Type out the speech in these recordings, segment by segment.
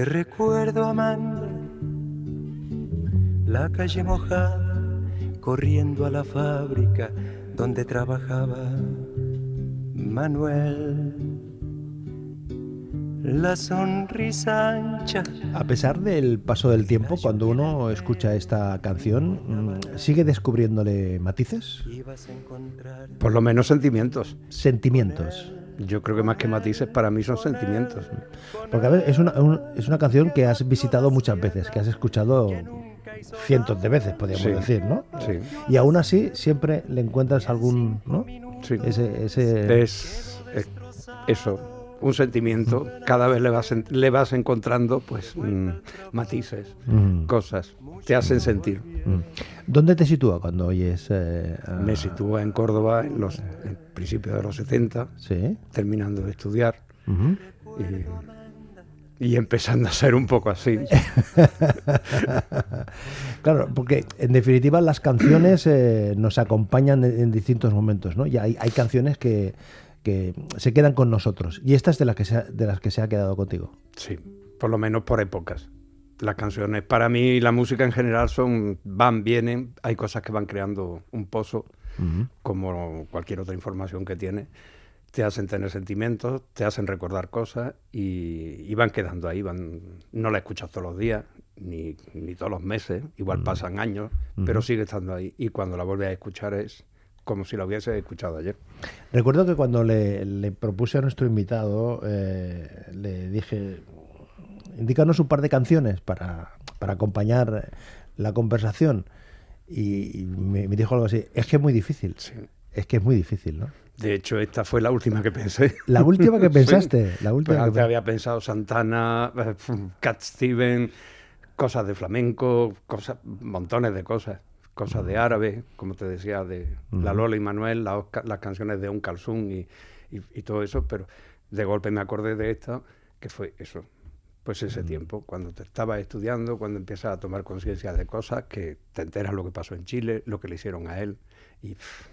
Te recuerdo, Amanda, la calle mojada, corriendo a la fábrica donde trabajaba Manuel. La sonrisa ancha. A pesar del paso del tiempo, cuando uno escucha esta canción, mm, ¿sigue descubriéndole matices? Por lo menos sentimientos. Sentimientos. Yo creo que más que matices para mí son sentimientos. Porque a ver, es una, un- es una canción que has visitado muchas veces, que has escuchado cientos de veces, podríamos Sí. decir, ¿no? Sí. Y aún así siempre le encuentras algún, ¿no? Sí. Ese, ese... Es, es eso, un sentimiento. Cada vez le vas, en- le vas encontrando pues mm, matices, Mm. cosas. Te hacen sentir. Mm. ¿Dónde te sitúa cuando oyes? eh, a- Me sitúa en Córdoba en los en principios de los 70, Sí. terminando de estudiar Ujú. y, y empezando a ser un poco así. Claro, porque en definitiva las canciones eh, nos acompañan en, en distintos momentos, ¿no? Y hay, hay canciones que, que se quedan con nosotros. Y esta es de, la que se ha- de las que se ha quedado contigo. Sí, por lo menos por épocas. Las canciones, para mí, y la música en general son, van, vienen, hay cosas que van creando un pozo, como cualquier otra información que tiene, te hacen tener sentimientos, te hacen recordar cosas y, y van quedando ahí, van, no la escuchas todos los días, ni, ni todos los meses, igual pasan años, pero sigue estando ahí y cuando la vuelves a escuchar es como si la hubiese escuchado ayer. Recuerdo que cuando le, le propuse a nuestro invitado, eh, le dije, indícanos un par de canciones para, para acompañar la conversación. Y, y me, me dijo algo así, es que es muy difícil. Es que es muy difícil, ¿no? De hecho, esta fue la última que pensé. La última que Sí. pensaste, la última Pues que antes había pensado Santana, eh, Cat Steven, cosas de flamenco, cosas, montones de cosas, cosas de árabe, como te decía, de La Lola y Manuel, la Oscar- las canciones de Un Calzún y, y- y todo eso, pero de golpe me acordé de esta, que fue eso, pues ese tiempo, cuando te estabas estudiando, cuando empiezas a tomar conciencia de cosas, que te enteras lo que pasó en Chile, lo que le hicieron a él, y pff,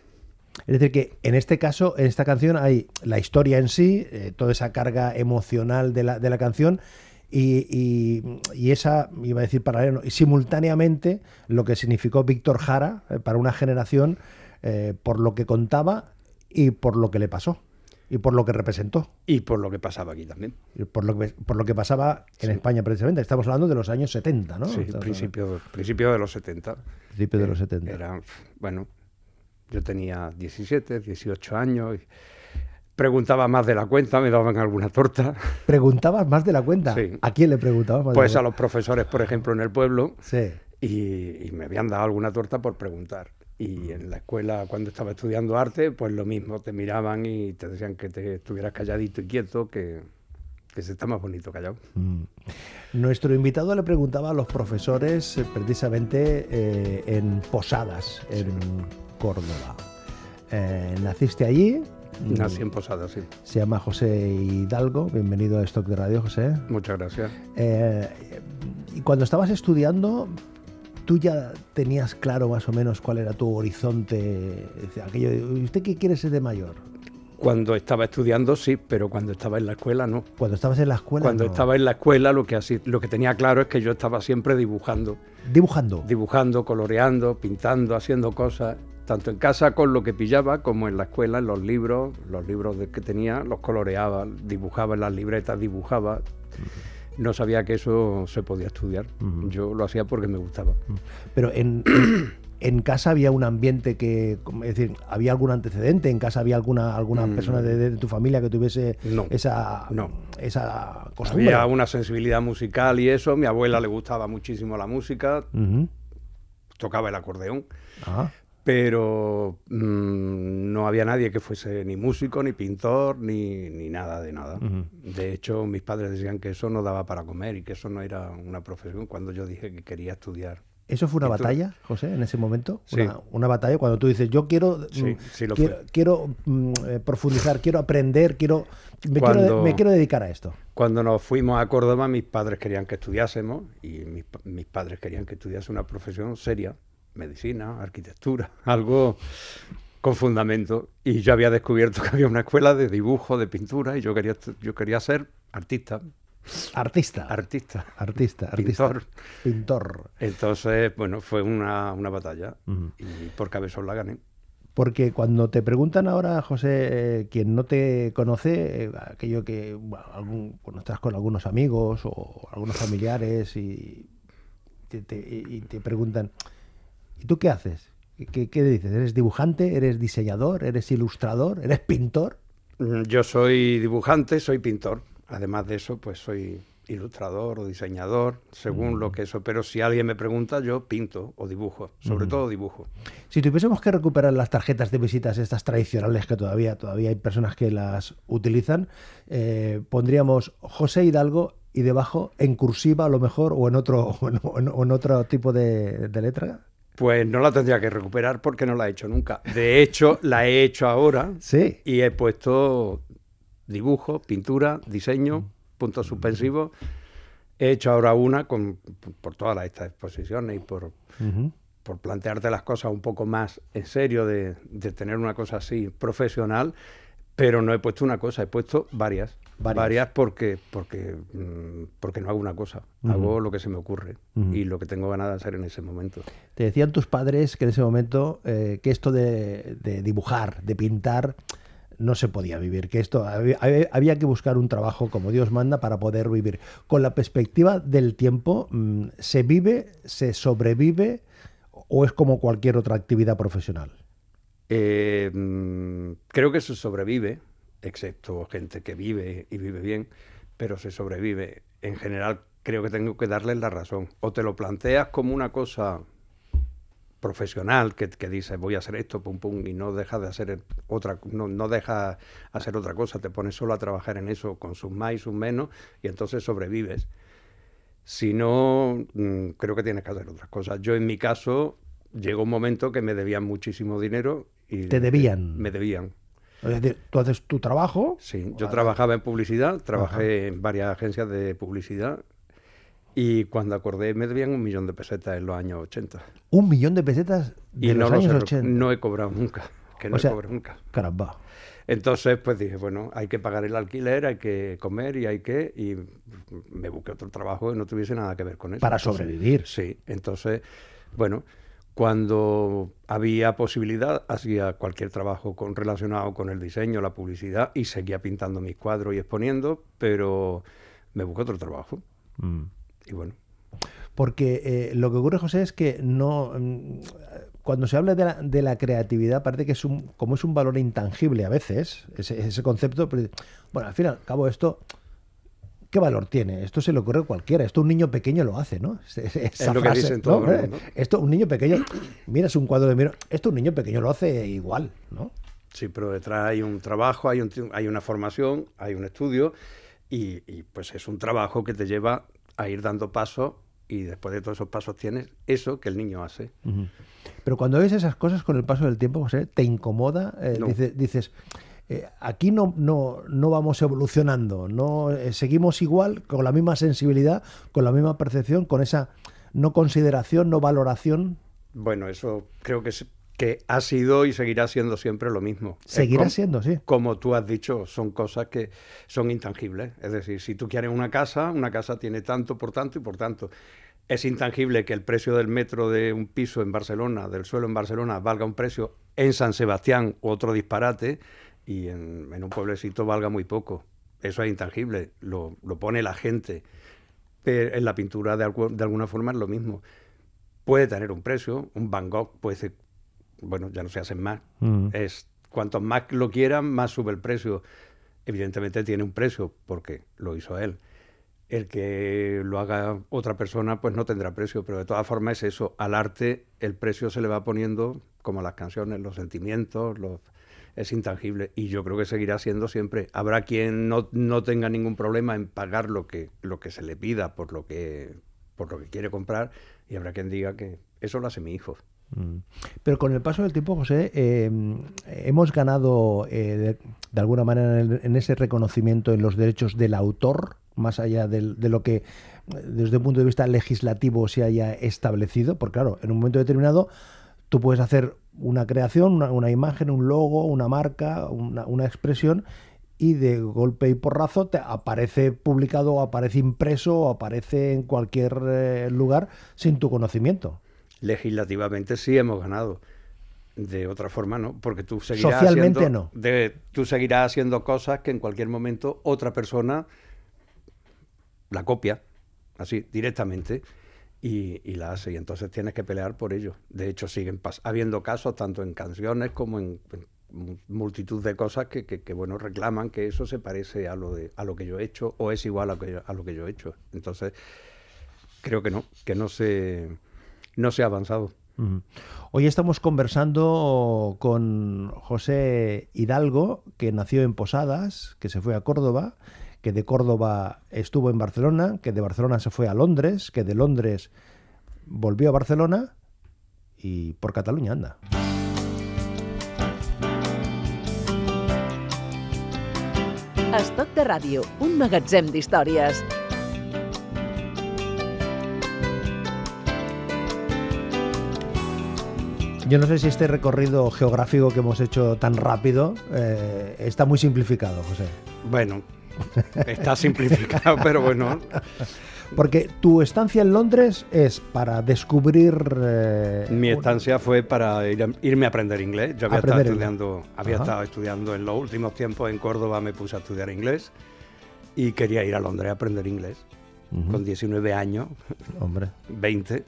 Es decir, que en este caso, en esta canción, hay la historia en sí, eh, toda esa carga emocional de la, de la canción y, y- y esa, iba a decir paralelo, y simultáneamente lo que significó Víctor Jara eh, para una generación eh, por lo que contaba y por lo que le pasó y por lo que representó. y por lo que pasaba aquí también. y Por lo, que, por lo que pasaba en España precisamente. Estamos hablando de los años 70, ¿no? Sí, Estamos principio, principio de los 70. hablando- principio de los 70. Era, bueno, yo tenía 17, 18 años y preguntaba más de la cuenta, me daban alguna torta. ¿Preguntabas más de la cuenta? Sí. ¿A quién le preguntabas más de Pues la a los profesores, por ejemplo, en el pueblo, Sí. y, y me habían dado alguna torta por preguntar. Y en la escuela, cuando estaba estudiando arte, pues lo mismo, te miraban y te decían que te estuvieras calladito y quieto, que, que se está más bonito callado. Mm. Nuestro invitado le preguntaba a los profesores eh, precisamente eh, en Posadas, en Córdoba. Eh, ¿Naciste allí? Nací en Posada, sí. Se llama José Hidalgo. Bienvenido a Stock de Radio, José. Muchas gracias. Eh, y cuando estabas estudiando, ¿tú ya tenías claro más o menos cuál era tu horizonte? Aquello de, ¿Usted qué quiere ser de mayor? Cuando estaba estudiando, sí, pero cuando estaba en la escuela, no. Cuando estabas en la escuela. Cuando no. estaba en la escuela, lo que, así, lo que tenía claro es que yo estaba siempre dibujando. Dibujando. Dibujando, coloreando, pintando, haciendo cosas. Tanto en casa con lo que pillaba como en la escuela, en los libros, los libros de que tenía, los coloreaba, dibujaba en las libretas, dibujaba. No sabía que eso se podía estudiar. Yo lo hacía porque me gustaba. Pero en, en, en casa había un ambiente que, es decir, había algún antecedente, en casa había alguna alguna Mm. persona de, de tu familia que tuviese No, esa no. esa costumbre. Había una sensibilidad musical y eso. Mi abuela le gustaba muchísimo la música, tocaba el acordeón. Ah, pero mm, no había nadie que fuese ni músico, ni pintor, ni, ni nada de nada. De hecho, mis padres decían que eso no daba para comer y que eso no era una profesión cuando yo dije que quería estudiar. ¿Eso fue una batalla, José, en ese momento? Sí. Una, una batalla cuando tú dices, yo quiero, Sí, mm, sí lo quiero, quiero, mm, eh, profundizar, quiero aprender, quiero me, Cuando- quiero me quiero dedicar a esto. Cuando nos fuimos a Córdoba, mis padres querían que estudiásemos y mis, mis padres querían que estudiase una profesión seria, medicina, arquitectura, algo con fundamento. Y yo había descubierto que había una escuela de dibujo, de pintura, y yo quería, yo quería ser artista, Artista. artista. artista. Pintor. Pintor. Entonces, bueno, fue una, una batalla y por cabezón la gané. Porque cuando te preguntan ahora, José, eh, quien no te conoce, eh, aquello que bueno, algún, cuando estás con algunos amigos o algunos familiares y te, te- y te preguntan, ¿y tú qué haces? ¿Qué, qué dices? ¿Eres dibujante? ¿Eres diseñador? ¿Eres ilustrador? ¿Eres pintor? Mm, Yo soy dibujante, soy pintor. Además de eso, pues soy ilustrador o diseñador, según lo que eso. Pero si alguien me pregunta, yo pinto o dibujo, sobre todo dibujo. Si tuviésemos que recuperar las tarjetas de visitas, estas tradicionales que todavía, todavía hay personas que las utilizan, eh, pondríamos José Hidalgo y debajo en cursiva a lo mejor o en otro, en, o en- o en otro tipo de, de letra. Pues no la tendría que recuperar porque no la he hecho nunca. De hecho, la he hecho ahora Sí. y he puesto dibujo, pintura, diseño, puntos suspensivos. He hecho ahora una con, por todas estas exposiciones y por, por plantearte las cosas un poco más en serio, de, de tener una cosa así profesional, pero no he puesto una cosa, he puesto varias. Varias. Varias, porque, porque, mm, porque no hago una cosa, hago lo que se me ocurre y lo que tengo ganas de hacer en ese momento. Te decían tus padres que en ese momento eh, que esto de, de dibujar, de pintar, no se podía vivir, que esto había, había- había que buscar un trabajo como Dios manda para poder vivir. Con la perspectiva del tiempo, mm, ¿se vive, se sobrevive o es como cualquier otra actividad profesional? Eh, mm, creo que se sobrevive, excepto gente que vive y vive bien, pero se sobrevive. En general, creo que tengo que darles la razón. O te lo planteas como una cosa profesional que, que dices voy a hacer esto, pum pum, y no dejas de hacer otra, no, no dejas hacer otra cosa, te pones solo a trabajar en eso con sus más y sus menos, y entonces sobrevives. Si no, mm, creo que tienes que hacer otras cosas. Yo en mi caso llegó un momento que me debían muchísimo dinero y ¿Te debían? Me debían. Es decir, tú haces tu trabajo. Sí, yo trabajaba en publicidad, trabajé en varias agencias de publicidad y cuando acordé me debían un millón de pesetas en los años 80. Un millón de pesetas de Y los no, los años he- 80. no he cobrado nunca, que no O sea, he cobrado nunca. Caramba. Entonces, pues dije, bueno, hay que pagar el alquiler, hay que comer y hay que... Y me busqué otro trabajo que no tuviese nada que ver con eso. Para Entonces, sobrevivir. Sí, entonces, bueno, cuando había posibilidad, hacía cualquier trabajo con, relacionado con el diseño, la publicidad, y seguía pintando mis cuadros y exponiendo, pero me busqué otro trabajo. Mm. Y bueno, Porque eh, lo que ocurre, José, es que no. mm, Cuando se habla de la, de la creatividad, parece que es un, como es un valor intangible a veces, ese, ese concepto. pero, bueno, al fin y al cabo, esto. ¿Qué valor tiene? Esto se le ocurre a cualquiera. Esto un niño pequeño lo hace, ¿no? Es, lo que frase, dicen todo ¿no? el mundo. Esto un niño pequeño. Miras un cuadro de miro. Esto un niño pequeño lo hace igual, ¿no? sí, pero detrás hay un trabajo, hay, un, hay una formación, hay un estudio, y, y, pues es un trabajo que te lleva a ir dando pasos, y después de todos esos pasos tienes eso que el niño hace. Pero cuando ves esas cosas con el paso del tiempo, José, ¿te incomoda? Eh, No. dices, eh, aquí no, no, no vamos evolucionando, no eh, seguimos igual, con la misma sensibilidad, con la misma percepción, con esa no consideración, no valoración. Bueno, eso creo que, es- que ha sido y seguirá siendo siempre lo mismo. Seguirá com- siendo, sí. Como tú has dicho, son cosas que son intangibles. Es decir, si tú quieres una casa, una casa tiene tanto por tanto y por tanto. es intangible que el precio del metro de un piso en Barcelona, del suelo en Barcelona, valga un precio en San Sebastián otro disparate y en, un pueblecito valga muy poco. Eso es intangible, lo, pone la gente. Pero en la pintura de, alguna forma es lo mismo. Puede tener un precio, un Van Gogh puede ser, bueno, ya no se hacen más. Mm. Es cuanto más lo quieran, más sube el precio. Evidentemente tiene un precio porque lo hizo él el que lo haga otra persona pues no tendrá precio, pero de todas formas es eso, al arte el precio se le va poniendo como las canciones, los sentimientos, los, es intangible y yo creo que seguirá siendo siempre. Habrá quien no, no tenga ningún problema en pagar lo que, lo que se le pida por lo que, por lo que quiere comprar y habrá quien diga que eso lo hace mi hijo. Mm. Pero con el paso del tiempo, José, eh, hemos ganado eh, de, alguna manera en, ese reconocimiento en los derechos del autor, más allá de, lo que desde un punto de vista legislativo se haya establecido, porque claro, en un momento determinado tú puedes hacer una creación, una, imagen, un logo, una marca, una, expresión, y de golpe y porrazo te aparece publicado, aparece impreso, o aparece en cualquier eh, lugar sin tu conocimiento legislativamente sí hemos ganado. De otra forma, no, porque tú seguirás Socialmente haciendo, no. De, tú seguirás haciendo cosas que en cualquier momento otra persona la copia, así, directamente, y, la hace. Y entonces tienes que pelear por ello. De hecho, siguen habiendo casos tanto en canciones como en, multitud de cosas que, que, bueno, reclaman que eso se parece a lo, de, a lo que yo he hecho o es igual a, a lo que yo he hecho. Entonces, creo que no, que no se no se ha avanzado. Hoy estamos conversando con José Hidalgo, que nació en Posadas, que se fue a Córdoba, que de Córdoba estuvo en Barcelona, que de Barcelona se fue a Londres, que de Londres volvió a Barcelona y por Cataluña anda. Estoc de ràdio, un magatzem d'històries. Yo no sé si este recorrido geográfico que hemos hecho tan rápido eh, está muy simplificado, José. Bueno, está simplificado, pero bueno. Porque tu estancia en Londres es para descubrir... Eh, Mi estancia fue para irme a aprender inglés. Yo había, estado estudiando, había estado estudiando en los últimos tiempos en Córdoba, me puse a estudiar inglés y quería ir a Londres a aprender inglés con 19 años, Hombre. 20,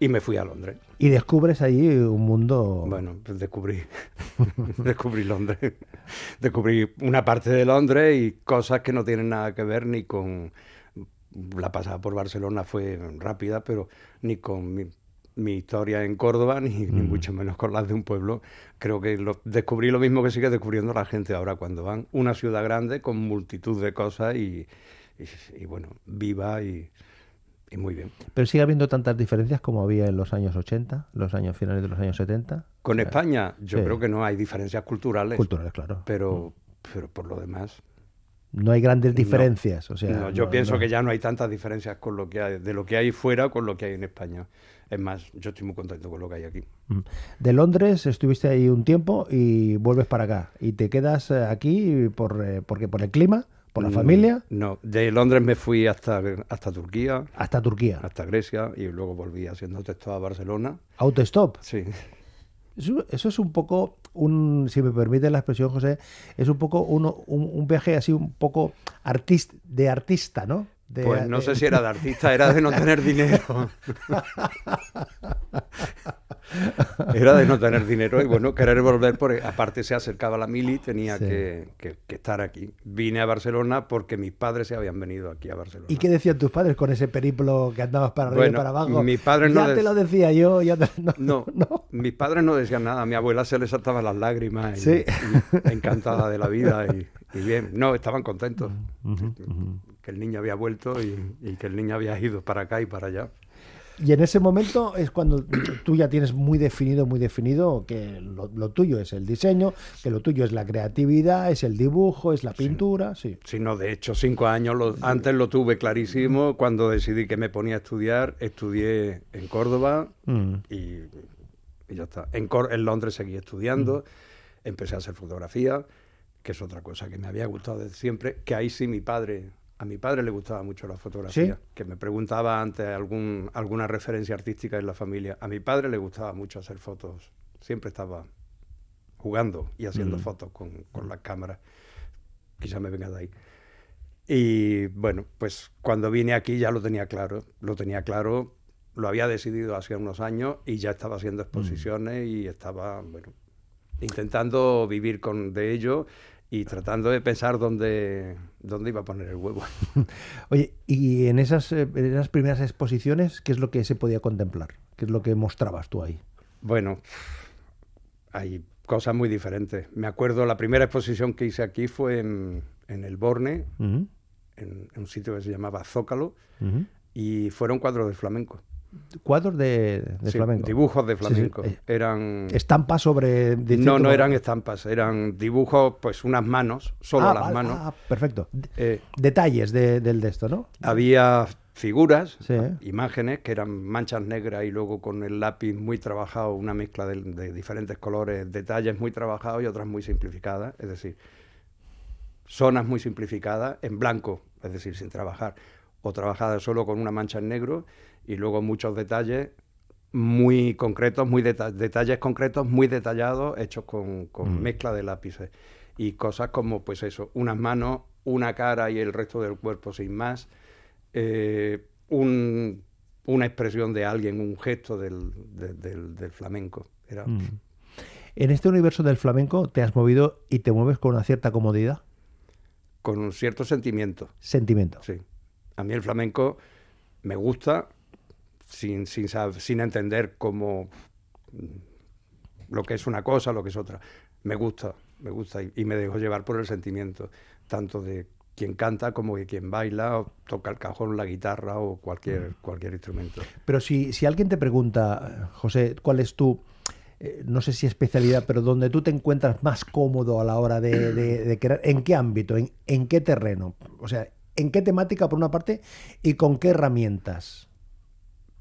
y me fui a Londres. Y descubres allí un mundo... Bueno, pues descubrí, descubrí Londres. descubrí una parte de Londres y cosas que no tienen nada que ver ni con... La pasada por Barcelona fue rápida, pero ni con mi, historia en Córdoba, ni, mucho menos con las de un pueblo. Creo que lo, descubrí lo mismo que sigue descubriendo la gente ahora cuando van. Una ciudad grande con multitud de cosas y, y, bueno, viva y, muy bien. Pero sigue habiendo tantas diferencias como había en los años 80, los años finales de los años 70. Con España, yo creo que no hay diferencias culturales. Culturales, claro. Pero, mm. pero por lo demás. No hay grandes diferencias. o sea, yo pienso que ya no hay tantas diferencias con lo que hay, de lo que hay fuera con lo que hay en España. Es más, yo estoy muy contento con lo que hay aquí. Mm. De Londres estuviste ahí un tiempo y vuelves para acá. ¿Y te quedas eh, aquí por, eh, porque por el clima? ¿Por la familia? No, de Londres me fui hasta, hasta Turquía. ¿Hasta Turquía? Hasta Grecia y luego volví haciendo autostop a Barcelona. ¿Autostop? Sí. Eso, es un poco, un, si me permite la expresión, José, es un poco un, un, viaje así un poco artist, de artista, ¿no? pues no sé si era de artista, era de no tener dinero. Era de no tener dinero y bueno, querer volver, porque aparte se acercaba la mili, tenía que, estar aquí. Vine a Barcelona porque mis padres se habían venido aquí a Barcelona. ¿Y qué decían tus padres con ese periplo que andabas para arriba y para abajo? Mis padres no ya te lo decía yo. Ya no, no, mis padres no decían nada. A mi abuela se le saltaban las lágrimas, y, encantada de la vida y, bien. No, estaban contentos. Que el niño había vuelto y que el niño había ido para acá y para allá. Y en ese momento es cuando tú ya tienes muy definido, muy definido que lo, tuyo es el diseño, que lo tuyo es la creatividad, es el dibujo, es la pintura, sí. Sí, no, de hecho, cinco años, antes lo tuve clarísimo, cuando decidí que me ponía a estudiar, estudié en Córdoba mm. y, ya está. En, en Londres seguí estudiando, mm. empecé a hacer fotografía, que es otra cosa que me había gustado desde siempre, que ahí sí mi padre A mi padre le gustaba mucho la fotografía, ¿Sí? que me preguntaba antes algún, alguna referencia artística en la familia. A mi padre le gustaba mucho hacer fotos. Siempre estaba jugando y haciendo fotos con, con las cámaras. Quizá me venga de ahí. Y bueno, pues cuando vine aquí ya lo tenía claro. Lo tenía claro, lo había decidido hace unos años y ya estaba haciendo exposiciones y estaba, bueno, intentando vivir con, de ello y tratando de pensar dónde, dónde iba a poner el huevo. Oye, y en esas, eh, en esas primeras exposiciones, ¿qué es lo que se podía contemplar? ¿Qué es lo que mostrabas tú ahí? Bueno, hay cosas muy diferentes. Me acuerdo, la primera exposición que hice aquí fue en, en el Borne, en, en un sitio que se llamaba Zócalo, y fueron cuadros de flamenco. Cuadros de, de Sí, flamenco. Dibujos de Sí, sí. flamenco. Eh, Eran... Estampas sobre... No, no eran estampas, eran dibujos, pues unas manos, solo Ah, las vale, manos. ah, perfecto. Eh, Detalles de- del de esto, ¿no? había figuras, imágenes que eran manchas negras y luego con el lápiz muy trabajado, una mezcla de, de diferentes colores, detalles muy trabajados y otras muy simplificadas, es decir, zonas muy simplificadas en blanco, es decir, sin trabajar, o trabajadas solo con una mancha en negro y luego muchos detalles muy concretos, muy deta- detalles concretos, muy detallados, hechos con, con mezcla de lápices. Y cosas como, pues eso, unas manos, una cara y el resto del cuerpo sin más, eh, un- una expresión de alguien, un gesto del, de- del- del flamenco. Era, Mm. En este universo del flamenco te has movido y te mueves con una cierta comodidad, con un cierto sentimiento. sentimiento. Sí. A mí el flamenco me gusta sin, sin, sin entender cómo mm, lo que es una cosa, lo que es otra. Me gusta, me gusta y, y me dejo llevar por el sentimiento, tanto de quien canta como de quien baila, o toca el cajón, la guitarra o cualquier, cualquier instrumento. Pero si, si alguien te pregunta, José, ¿cuál es tu, eh, no sé si especialidad, pero donde tú te encuentras más cómodo a la hora de, de- de crear, ¿en qué ámbito? ¿En, en qué terreno? O sea, ¿en qué temática por una parte y con qué herramientas?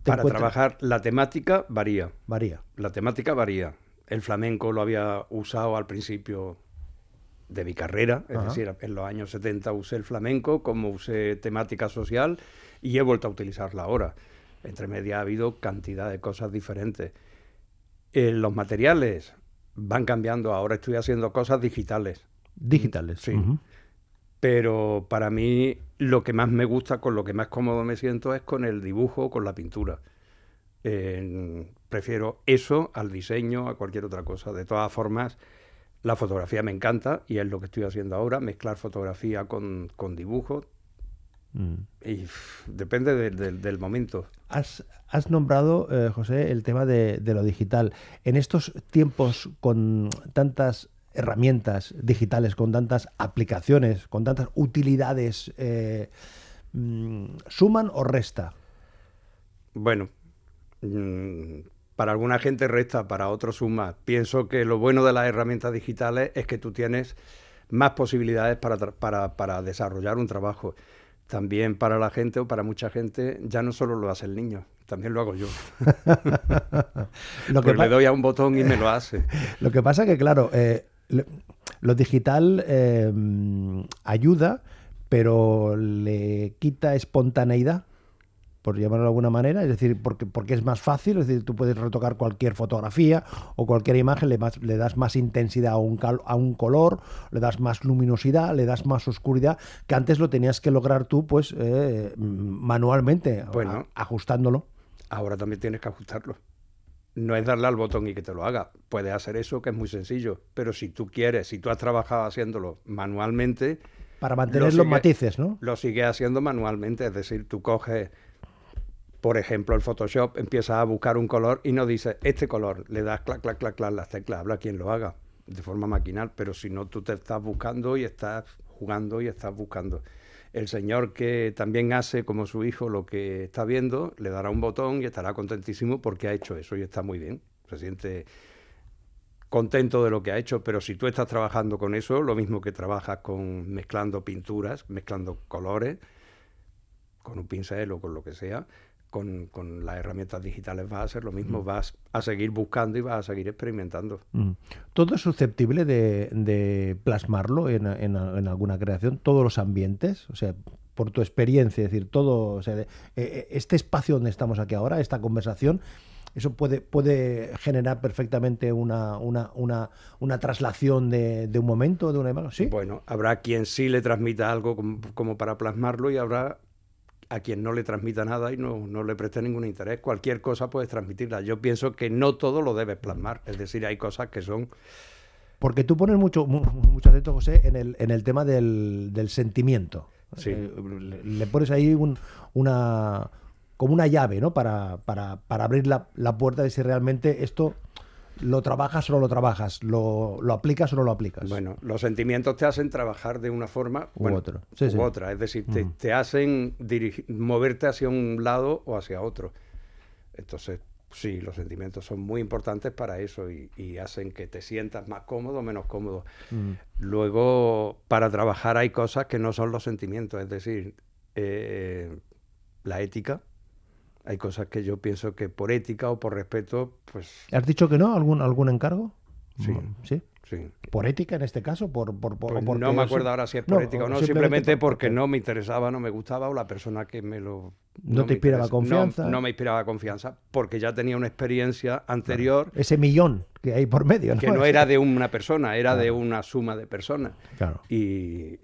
Para encuentras? trabajar la temática varía. Varía. La temática varía. El flamenco lo había usado al principio de mi carrera, es Ajá. decir, en los años 70 usé el flamenco como usé temática social y he vuelto a utilizarla ahora. Entre media ha habido cantidad de cosas diferentes. Eh, los materiales van cambiando, ahora estoy haciendo cosas digitales, Digitales. Sí. Pero para mí lo que más me gusta, con lo que más cómodo me siento es con el dibujo, con la pintura. Eh, prefiero eso al diseño, a cualquier otra cosa. De todas formas, la fotografía me encanta y es lo que estoy haciendo ahora, mezclar fotografía con, con dibujo Mm. y depende de- de- del momento. Has, has nombrado, eh, José, el tema de, de lo digital. En estos tiempos con tantas herramientas digitales, con tantas aplicaciones, con tantas utilidades, eh, mm, ¿suman o resta? Bueno, mm, para alguna gente resta, para otros suma. Pienso que lo bueno de las herramientas digitales es que tú tienes más posibilidades para, para, para desarrollar un trabajo. También para la gente o para mucha gente ya no solo lo hace el niño, también lo hago yo. Lo que, Pues le doy a un botón y me lo hace. lo que pasa que, claro, eh, lo, digital eh, mm, ayuda, pero le quita espontaneidad. por llamarlo de alguna manera, es decir, porque, porque es más fácil, es decir, tú puedes retocar cualquier fotografía o cualquier imagen, le, más- le das más intensidad a un, cal- a un color, le das más luminosidad, le das más oscuridad, que antes lo tenías que lograr tú, pues, eh, manualmente, Bueno. a- ajustándolo. Ahora también tienes que ajustarlo. No es darle al botón y que te lo haga. Puedes hacer eso, que es muy sencillo. Pero si tú quieres, si tú has trabajado haciéndolo manualmente, Para mantener Lo los matices, ¿no? lo sigues haciendo manualmente. Es decir, tú coges, por ejemplo, el Photoshop, empiezas a buscar un color y no dices este color. Le das clac, clac, clac, clac las teclas. Habla quien lo haga de forma maquinal. Pero si no, tú te estás buscando y estás jugando y estás buscando. El señor que también hace como su hijo lo que está viendo, le dará un botón y estará contentísimo porque ha hecho eso y está muy bien. Se siente contento de lo que ha hecho, pero si tú estás trabajando con eso, lo mismo que trabajas con mezclando pinturas, mezclando colores, con un pincel o con lo que sea, con, con las herramientas digitales vas a hacer lo mismo, vas a seguir buscando y vas a seguir experimentando. Mm. ¿Todo es susceptible de, de plasmarlo en, en- en alguna creación? ¿Todos los ambientes? O sea, por tu experiencia, es decir, todo, o sea, eh, este espacio donde estamos aquí ahora, esta conversación, eso puede, puede generar perfectamente una, una, una, una traslación de, de, un momento, de una imagen. ¿Sí? Bueno, habrá quien sí le transmita algo como, como, para plasmarlo y habrá a quien no le transmita nada y no, no le preste ningún interés. Cualquier cosa puedes transmitirla. Yo pienso que no todo lo debes plasmar. Es decir, hay cosas que son... Porque tú pones mucho, mucho acento, José, en el, en el tema del, del sentimiento. Sí. Eh, le, le, pones ahí un, una como una llave, ¿no? Para, para, para abrir la, la, puerta de si realmente esto lo trabajas o no lo trabajas, lo, lo, aplicas o no lo aplicas. Bueno, los sentimientos te hacen trabajar de una forma u, bueno, otra. Sí, u sí. otra. Es decir, te, te hacen moverte hacia un lado o hacia otro. Entonces, sí, los sentimientos son muy importantes para eso y, y hacen que te sientas más cómodo o menos cómodo. Mm. Luego, para trabajar hay cosas que no son los sentimientos, es decir, eh, la ética. Hay cosas que yo pienso que por ética o por respeto, pues... ¿Has dicho que no? ¿Algún, algún encargo? Sí. ¿Sí? Sí. ¿Por ética en este caso? ¿Por, por, por, Pues no me acuerdo ahora si es por No, ética o no, simplemente simplemente por- porque no me interesaba, no me gustaba o la persona que me lo... No te inspiraba confianza. No, no me inspiraba confianza porque ya tenía una experiencia anterior Ese millón que hay por medio, ¿no? que no era de una persona, era de una suma de personas. Claro. Y,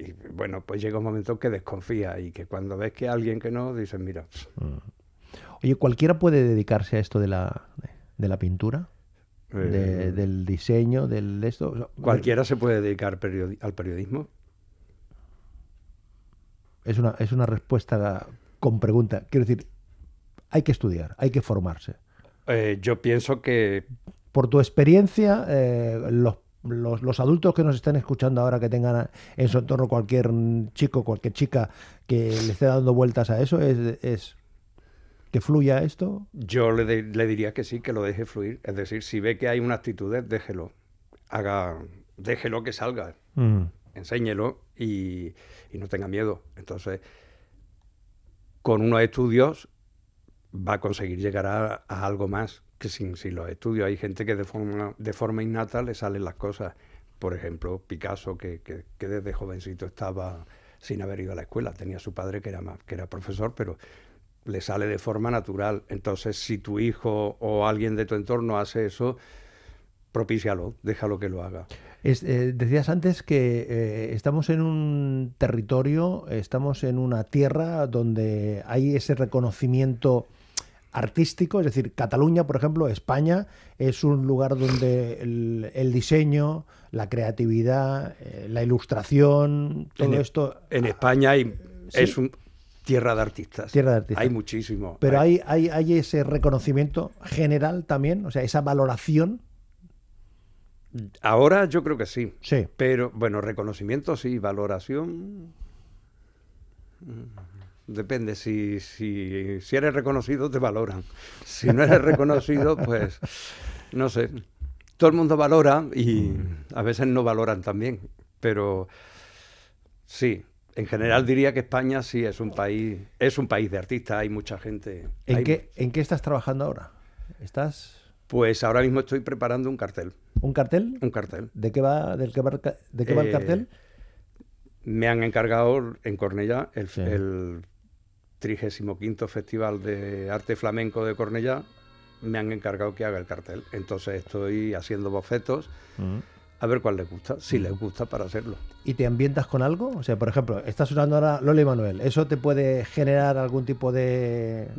y, bueno, pues llega un momento que desconfía y que cuando ves que alguien que no, dices, mira, Oye, ¿cualquiera puede dedicarse a esto de la, de la pintura? eh, De- del diseño, del de esto. O sea, cualquiera se puede dedicar periodi- al periodismo. Es una, es una respuesta con pregunta. Quiero decir, hay que estudiar, hay que formarse. Eh, yo pienso que Por tu experiencia, eh, los, los, los adultos que nos están escuchando ahora, que tengan en su entorno cualquier chico, cualquier chica que le esté dando vueltas a eso, es, es que fluya esto. Yo le, de- le diría que sí, que lo deje fluir. Es decir, si ve que hay una actitud, déjelo. Haga, déjelo que salga. Mm. Enséñelo y, y no tenga miedo. Entonces, con unos estudios va a conseguir llegar a, a algo más que sin, sin los estudios. Hay gente que de forma, de forma innata le salen las cosas. Por ejemplo, Picasso, que, que, que desde jovencito estaba sin haber ido a la escuela. Tenía a su padre que era, que era profesor, pero le sale de forma natural. Entonces, si tu hijo o alguien de tu entorno hace eso, propícialo, déjalo que lo haga. Es, eh, decías antes que eh, estamos en un territorio, estamos en una tierra donde hay ese reconocimiento artístico, es decir, Cataluña, por ejemplo, España, es un lugar donde el, el diseño, la creatividad, eh, la ilustración, todo En- esto... En España hay, sí. es un, tierra de artistas. Tierra de artistas. Hay muchísimo. Pero hay, hay, hay ese reconocimiento general también, o sea, esa valoración. Ahora yo creo que sí. Sí. Pero, bueno, reconocimiento sí, valoración. mm, Depende, si, si, si eres reconocido te valoran. Si no eres reconocido, pues no sé. Todo el mundo valora y a veces no valoran también. Pero sí, en general diría que España sí es un país, es un país de artistas, hay mucha gente. ¿En Hay- qué, ¿En qué estás trabajando ahora? ¿Estás Pues ahora mismo estoy preparando un cartel. un cartel? Un cartel. ¿De qué va, del va, de qué va el Eh, cartel? Me han encargado en Cornellá el, Sí. el 35 Festival de Arte Flamenco de Cornellá. Me han encargado que haga el cartel. Entonces estoy haciendo bocetos a ver cuál les gusta, si les gusta para hacerlo. ¿Y te ambientas con algo? O sea, por ejemplo, estás usando ahora Lola Manuel. ¿Eso te puede generar algún tipo de...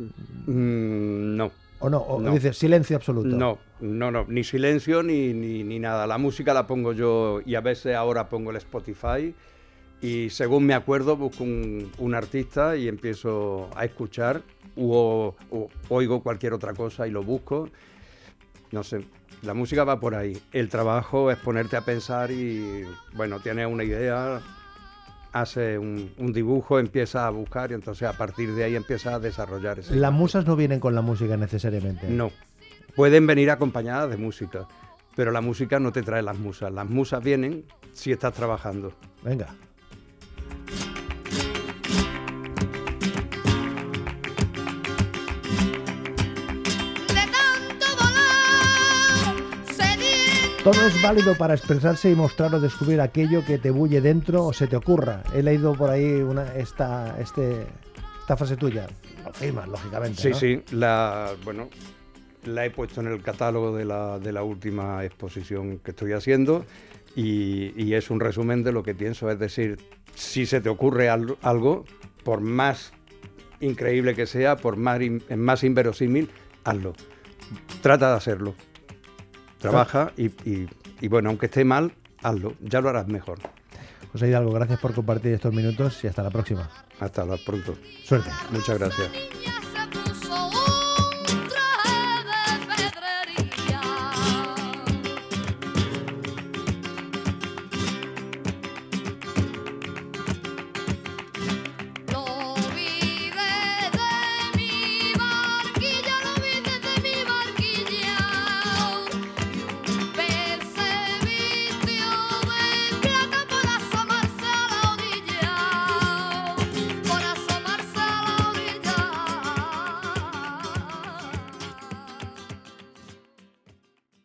Mm, no, ¿O no? ¿O No. dices silencio absoluto? no, no, no, ni silencio ni, ni, ni nada. La música la pongo yo y a veces ahora pongo el Spotify y según me acuerdo busco un, un artista y empiezo a escuchar o, o oigo cualquier otra cosa y lo busco. No sé, la música va por ahí. El trabajo es ponerte a pensar y, bueno, tienes una idea, hace un, un dibujo, empieza a buscar y entonces a partir de ahí empieza a desarrollar ese. Las musas no vienen con la música necesariamente. No. Pueden venir acompañadas de música, pero la música no te trae las musas. Las musas vienen si estás trabajando. Venga. Todo es válido para expresarse y mostrar o descubrir aquello que te bulle dentro o se te ocurra. He leído por ahí una, esta, este, esta frase tuya. Lo firmas, lógicamente. Sí, ¿no? sí. La, bueno, la he puesto en el catálogo de la, de la última exposición que estoy haciendo y, y es un resumen de lo que pienso. Es decir, si se te ocurre al- algo, por más increíble que sea, por más, in- más inverosímil, hazlo. Trata de hacerlo. Trabaja y, y- y bueno, aunque esté mal, hazlo. Ya lo harás mejor. José Hidalgo, gracias por compartir estos minutos y hasta la próxima. Hasta la pronto. Suerte. Muchas gracias.